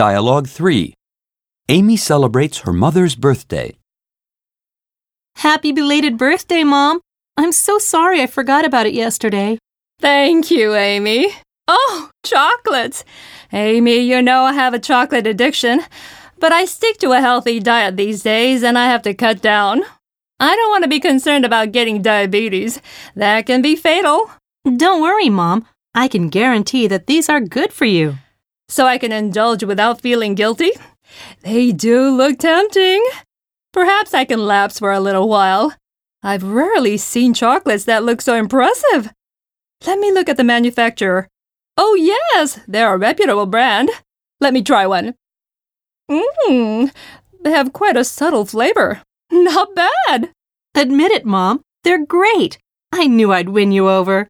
Dialogue 3. Amy celebrates her mother's birthday. Happy belated birthday, Mom. I'm so sorry I forgot about it yesterday. Thank you, Amy. Oh, chocolates. Amy, you know I have a chocolate addiction, but I stick to a healthy diet these days and I have to cut down. I don't want to be concerned about getting diabetes. That can be fatal. Don't worry, Mom. I can guarantee that these are good for you. So I can indulge without feeling guilty? They do look tempting. Perhaps I can lapse for a little while. I've rarely seen chocolates that look so impressive. Let me look at the manufacturer. Oh, yes, they're a reputable brand. Let me try one. Mmm, they have quite a subtle flavor. Not bad. Admit it, Mom. They're great. I knew I'd win you over.